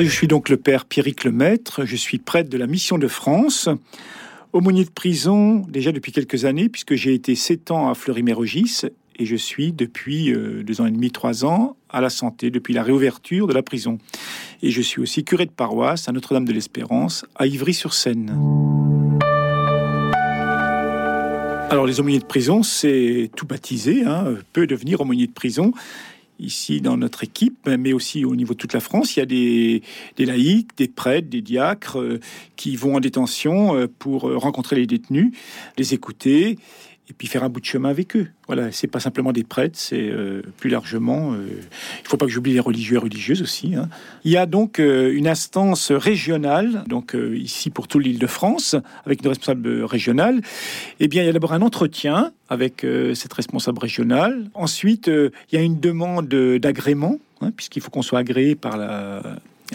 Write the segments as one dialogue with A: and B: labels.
A: Je suis donc le père Pierrick Lemaître, je suis prêtre de la Mission de France, aumônier de prison déjà depuis quelques années, puisque j'ai été sept ans à Fleury-Mérogis et je suis depuis euh, deux ans et demi, trois ans à la santé, depuis la réouverture de la prison. Et je suis aussi curé de paroisse à Notre-Dame de l'Espérance, à Ivry-sur-Seine. Alors les aumôniers de prison, c'est tout baptisé, hein, peut devenir aumônier de prison ici dans notre équipe, mais aussi au niveau de toute la France. Il y a des, des laïcs, des prêtres, des diacres euh, qui vont en détention euh, pour rencontrer les détenus, les écouter et puis faire un bout de chemin avec eux. Voilà, c'est pas simplement des prêtres, c'est euh, plus largement. Euh, il faut pas que j'oublie les religieux et religieuses aussi. Hein. Il y a donc euh, une instance régionale, donc ici pour toute l'Île-de-France, avec une responsable régionale. Eh bien, il y a d'abord un entretien avec cette responsable régionale. Ensuite, il y a une demande d'agrément, hein, puisqu'il faut qu'on soit agréé par la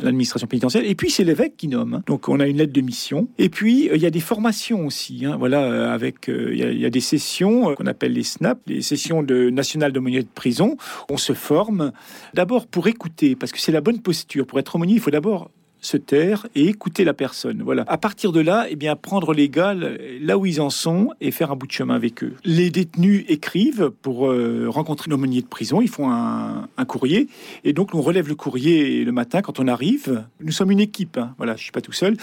A: l'administration pénitentiaire. Et puis c'est l'évêque qui nomme. Hein. Donc on a une lettre de mission. Et puis euh, il y a des formations aussi. Hein. Voilà, euh, avec euh, il y, a des sessions qu'on appelle les SNAP, les sessions de nationales d'aumônier de prison. On se forme d'abord pour écouter, parce que c'est la bonne posture. Pour être aumônier, il faut d'abord se taire et écouter la personne. Voilà. À partir de là, eh bien, prendre les gars là où ils en sont et faire un bout de chemin avec eux. Les détenus écrivent pour euh, rencontrer l'aumônier de prison. Ils font un, courrier et donc on relève le courrier le matin quand on arrive. Nous sommes une équipe. Hein. Voilà, je suis pas tout seul.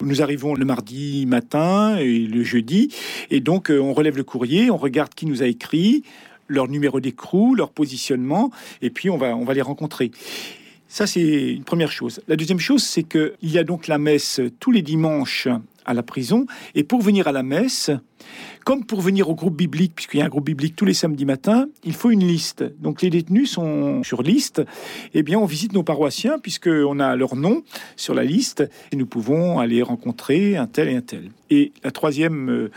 A: Nous arrivons le mardi matin et le jeudi et donc euh, on relève le courrier, on regarde qui nous a écrit leur numéro d'écrou, leur positionnement, et puis on va, on va les rencontrer. Ça, c'est une première chose. La deuxième chose, c'est qu'il y a donc la messe tous les dimanches à la prison. Et pour venir à la messe, comme pour venir au groupe biblique, puisqu'il y a un groupe biblique tous les samedis matins, il faut une liste. Donc les détenus sont sur liste. Eh bien, on visite nos paroissiens puisqu'on a leur nom sur la liste et nous pouvons aller rencontrer un tel et un tel. Et la troisième euh,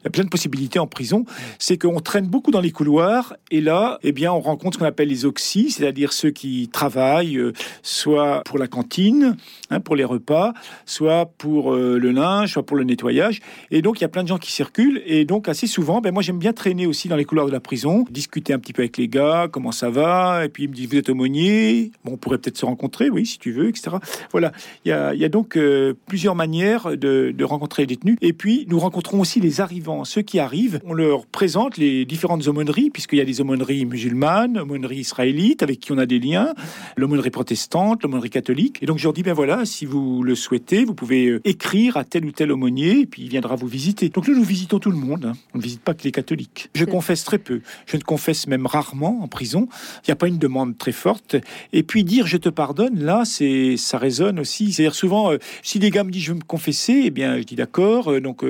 A: il y a plein de possibilités en prison, c'est qu'on traîne beaucoup dans les couloirs et là, eh bien, on rencontre ce qu'on appelle les oxys, c'est-à-dire ceux qui travaillent euh, soit pour la cantine, hein, pour les repas, soit pour euh, le linge, soit pour le nettoyage. Et donc, il y a plein de gens qui circulent et donc assez souvent, ben moi, j'aime bien traîner aussi dans les couloirs de la prison, discuter un petit peu avec les gars, comment ça va, et puis ils me disent vous êtes aumônier, bon, on pourrait peut-être se rencontrer, oui, si tu veux, etc. Voilà, il y a, donc euh, plusieurs manières de, de rencontrer les détenus. Et puis, nous rencontrons aussi les arrivants ceux qui arrivent, on leur présente les différentes aumôneries, puisqu'il y a des aumôneries musulmanes, aumôneries israélites, avec qui on a des liens, l'aumônerie protestante, l'aumônerie catholique. Et donc je leur dis, ben voilà, si vous le souhaitez, vous pouvez euh, écrire à tel ou tel aumônier, et puis il viendra vous visiter. Donc nous, nous visitons tout le monde. Hein. On ne visite pas que les catholiques. Je confesse très peu. Je ne confesse même rarement en prison. Il n'y a pas une demande très forte. Et puis dire je te pardonne, là, c'est ça résonne aussi. C'est-à-dire souvent, euh, si des gars me disent je veux me confesser, eh bien je dis d'accord. Euh, donc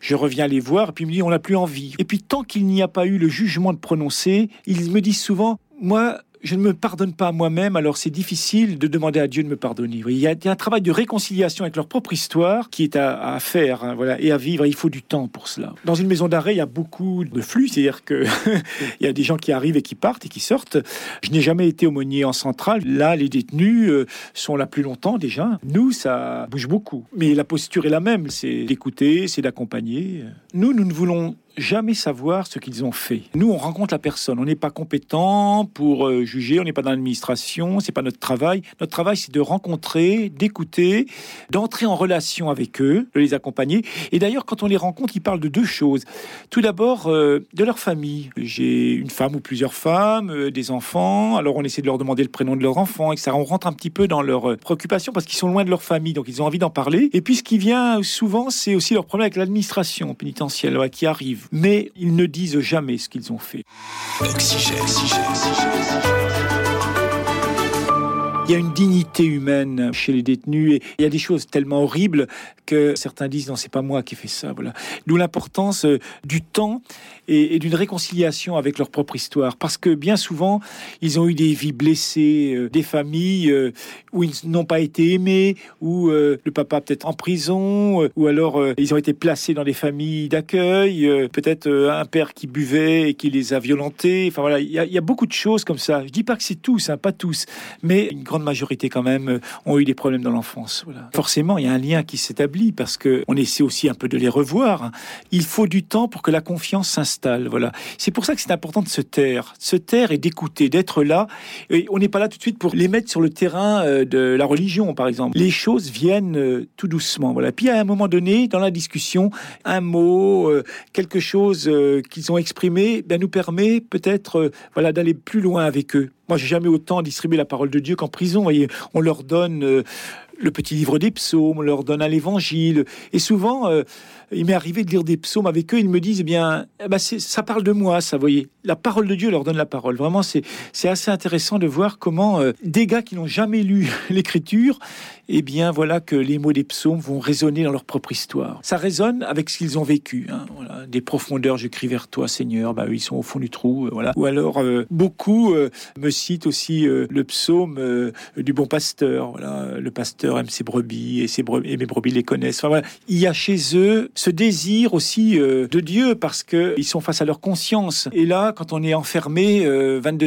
A: je reviens les voir, et puis il me dit on n'a plus envie. Et puis tant qu'il n'y a pas eu le jugement de prononcer, ils me disent souvent, moi, je ne me pardonne pas moi-même, alors c'est difficile de demander à Dieu de me pardonner. Il y, a, un travail de réconciliation avec leur propre histoire qui est à, faire hein, voilà, et à vivre. Il faut du temps pour cela. Dans une maison d'arrêt, il y a beaucoup de flux, c'est-à-dire qu'il y a des gens qui arrivent et qui partent et qui sortent. Je n'ai jamais été aumônier en centrale. Là, les détenus euh, sont là plus longtemps déjà. Nous, ça bouge beaucoup. Mais la posture est la même, c'est d'écouter, c'est d'accompagner. Nous, nous ne voulons jamais savoir ce qu'ils ont fait. Nous, on rencontre la personne. On n'est pas compétent pour euh, juger. On n'est pas dans l'administration. C'est pas notre travail. Notre travail, c'est de rencontrer, d'écouter, d'entrer en relation avec eux, de les accompagner. Et d'ailleurs, quand on les rencontre, ils parlent de deux choses. Tout d'abord, euh, de leur famille. J'ai une femme ou plusieurs femmes, euh, des enfants. Alors, on essaie de leur demander le prénom de leur enfant, etc. On rentre un petit peu dans leurs préoccupations parce qu'ils sont loin de leur famille, donc ils ont envie d'en parler. Et puis, ce qui vient souvent, c'est aussi leur problème avec l'administration pénitentiaire qui arrive mais ils ne disent jamais ce qu'ils ont fait. Il y a une dignité humaine chez les détenus et il y a des choses tellement horribles que certains disent non, c'est pas moi qui fais ça. Voilà. D'où l'importance euh, du temps et, d'une réconciliation avec leur propre histoire. Parce que bien souvent, ils ont eu des vies blessées, euh, des familles euh, où ils n'ont pas été aimés, où le papa peut-être en prison, ou alors ils ont été placés dans des familles d'accueil, peut-être un père qui buvait et qui les a violentés. Enfin voilà, il y, a beaucoup de choses comme ça. Je dis pas que c'est tous, hein, pas tous, mais une grande majorité quand même ont eu des problèmes dans l'enfance. Voilà. Forcément, il y a un lien qui s'établit parce que on essaie aussi un peu de les revoir. Hein. Il faut du temps pour que la confiance s'installe. Voilà. C'est pour ça que c'est important de se taire, se taire et d'écouter, d'être là. Et on n'est pas là tout de suite pour les mettre sur le terrain de la religion, par exemple. Les choses viennent tout doucement. Voilà. Puis à un moment donné, dans la discussion, un mot, quelque chose qu'ils ont exprimé, ben, nous permet peut-être, voilà, d'aller plus loin avec eux. Moi, j'ai jamais autant distribué la parole de Dieu qu'en prison. Voyez, on leur donne euh, le petit livre des psaumes, leur donne un évangile. Et souvent, euh, il m'est arrivé de lire des psaumes avec eux. Ils me disent, eh bien, eh ben, ça parle de moi, ça, voyez. La parole de Dieu leur donne la parole. Vraiment, c'est assez intéressant de voir comment euh, des gars qui n'ont jamais lu l'écriture, eh bien, voilà que les mots des psaumes vont résonner dans leur propre histoire. Ça résonne avec ce qu'ils ont vécu. Hein. Des profondeurs, j'écris vers toi, Seigneur. Bah, ils sont au fond du trou. Euh, voilà. Ou alors, beaucoup me citent aussi le psaume du bon pasteur. Voilà. Le pasteur aime ses brebis et, ses brebis, et mes brebis les connaissent. Enfin. Il y a chez eux ce désir aussi euh, de Dieu parce que ils sont face à leur conscience. Et là, quand on est enfermé 22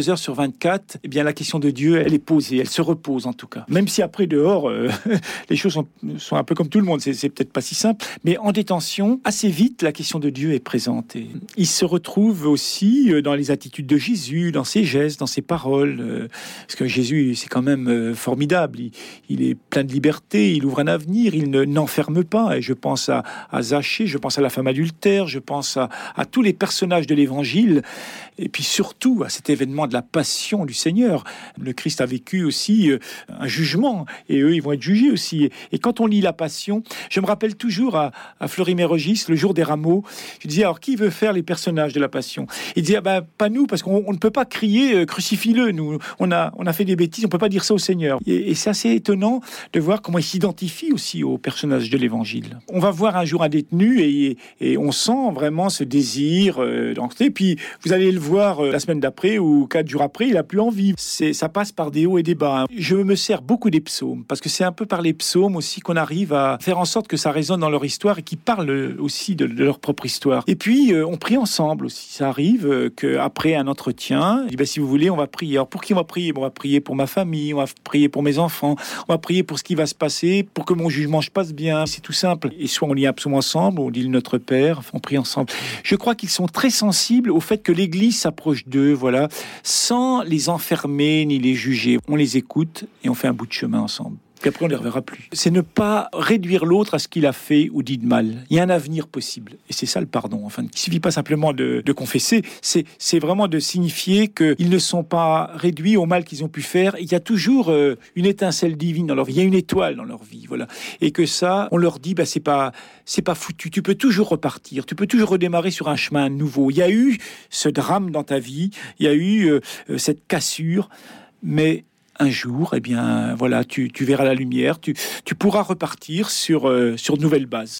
A: euh, heures sur 24, eh bien la question de Dieu, elle est posée, elle se repose en tout cas. Même si après dehors, euh, les choses sont, sont, un peu comme tout le monde, c'est peut-être pas si simple, mais en détention, assez vite, la question de Dieu est présente. Et il se retrouve aussi dans les attitudes de Jésus, dans ses gestes, dans ses paroles, parce que Jésus, c'est quand même formidable. Il, il, est plein de liberté, il ouvre un avenir, il n'enferme pas. Et je pense à, à je pense à la femme adultère, je pense à, tous les personnages de l'Évangile, et puis surtout à cet événement de la passion du Seigneur. Le Christ a vécu aussi euh, un jugement, et eux, ils vont être jugés aussi. Et quand on lit la passion, je me rappelle toujours à, à Fleury-Mérogis, le jour des rameaux, je disais, alors qui veut faire les personnages de la passion? Il disait, ah ben, pas nous, parce qu'on ne peut pas crier, euh, crucifie-le, nous, on a, on a fait des bêtises, on peut pas dire ça au Seigneur. Et, c'est assez étonnant de voir comment il s'identifie aussi aux personnages de l'Évangile. On va voir un jour un détenu et, on sent vraiment ce désir euh, Puis vous allez le voir euh, la semaine d'après ou quatre jours après, il a plus envie. C'est, ça passe par des hauts et des bas. Je me sers beaucoup des psaumes parce que c'est un peu par les psaumes aussi qu'on arrive à faire en sorte que ça résonne dans leur histoire et qu'ils parlent aussi de, leur propre histoire. Et puis euh, on prie ensemble aussi. Ça arrive euh, qu'après un entretien, ben, si vous voulez, on va prier. Alors pour qui on va prier? On va prier pour ma famille, on va prier pour mes enfants, on va prier pour ce qui va se passer, pour que mon jugement se passe bien. C'est tout simple. Et soit on lit un psaume ensemble on dit Notre Père, on prie ensemble. Je crois qu'ils sont très sensibles au fait que l'Église s'approche d'eux, voilà, sans les enfermer ni les juger. On les écoute et on fait un bout de chemin ensemble après on ne les reverra plus. C'est ne pas réduire l'autre à ce qu'il a fait ou dit de mal. Il y a un avenir possible. Et c'est ça le pardon. Enfin, il ne suffit pas simplement de, confesser, c'est vraiment de signifier qu'ils ne sont pas réduits au mal qu'ils ont pu faire. Il y a toujours euh, une étincelle divine dans leur vie. Il y a une étoile dans leur vie. Voilà. Et que ça, on leur dit, bah, c'est pas, c'est pas foutu. Tu peux toujours repartir. Tu peux toujours redémarrer sur un chemin nouveau. Il y a eu ce drame dans ta vie. Il y a eu euh, euh, cette cassure. Mais un jour, eh bien, voilà, tu, verras la lumière, tu, pourras repartir sur, euh, sur de nouvelles bases.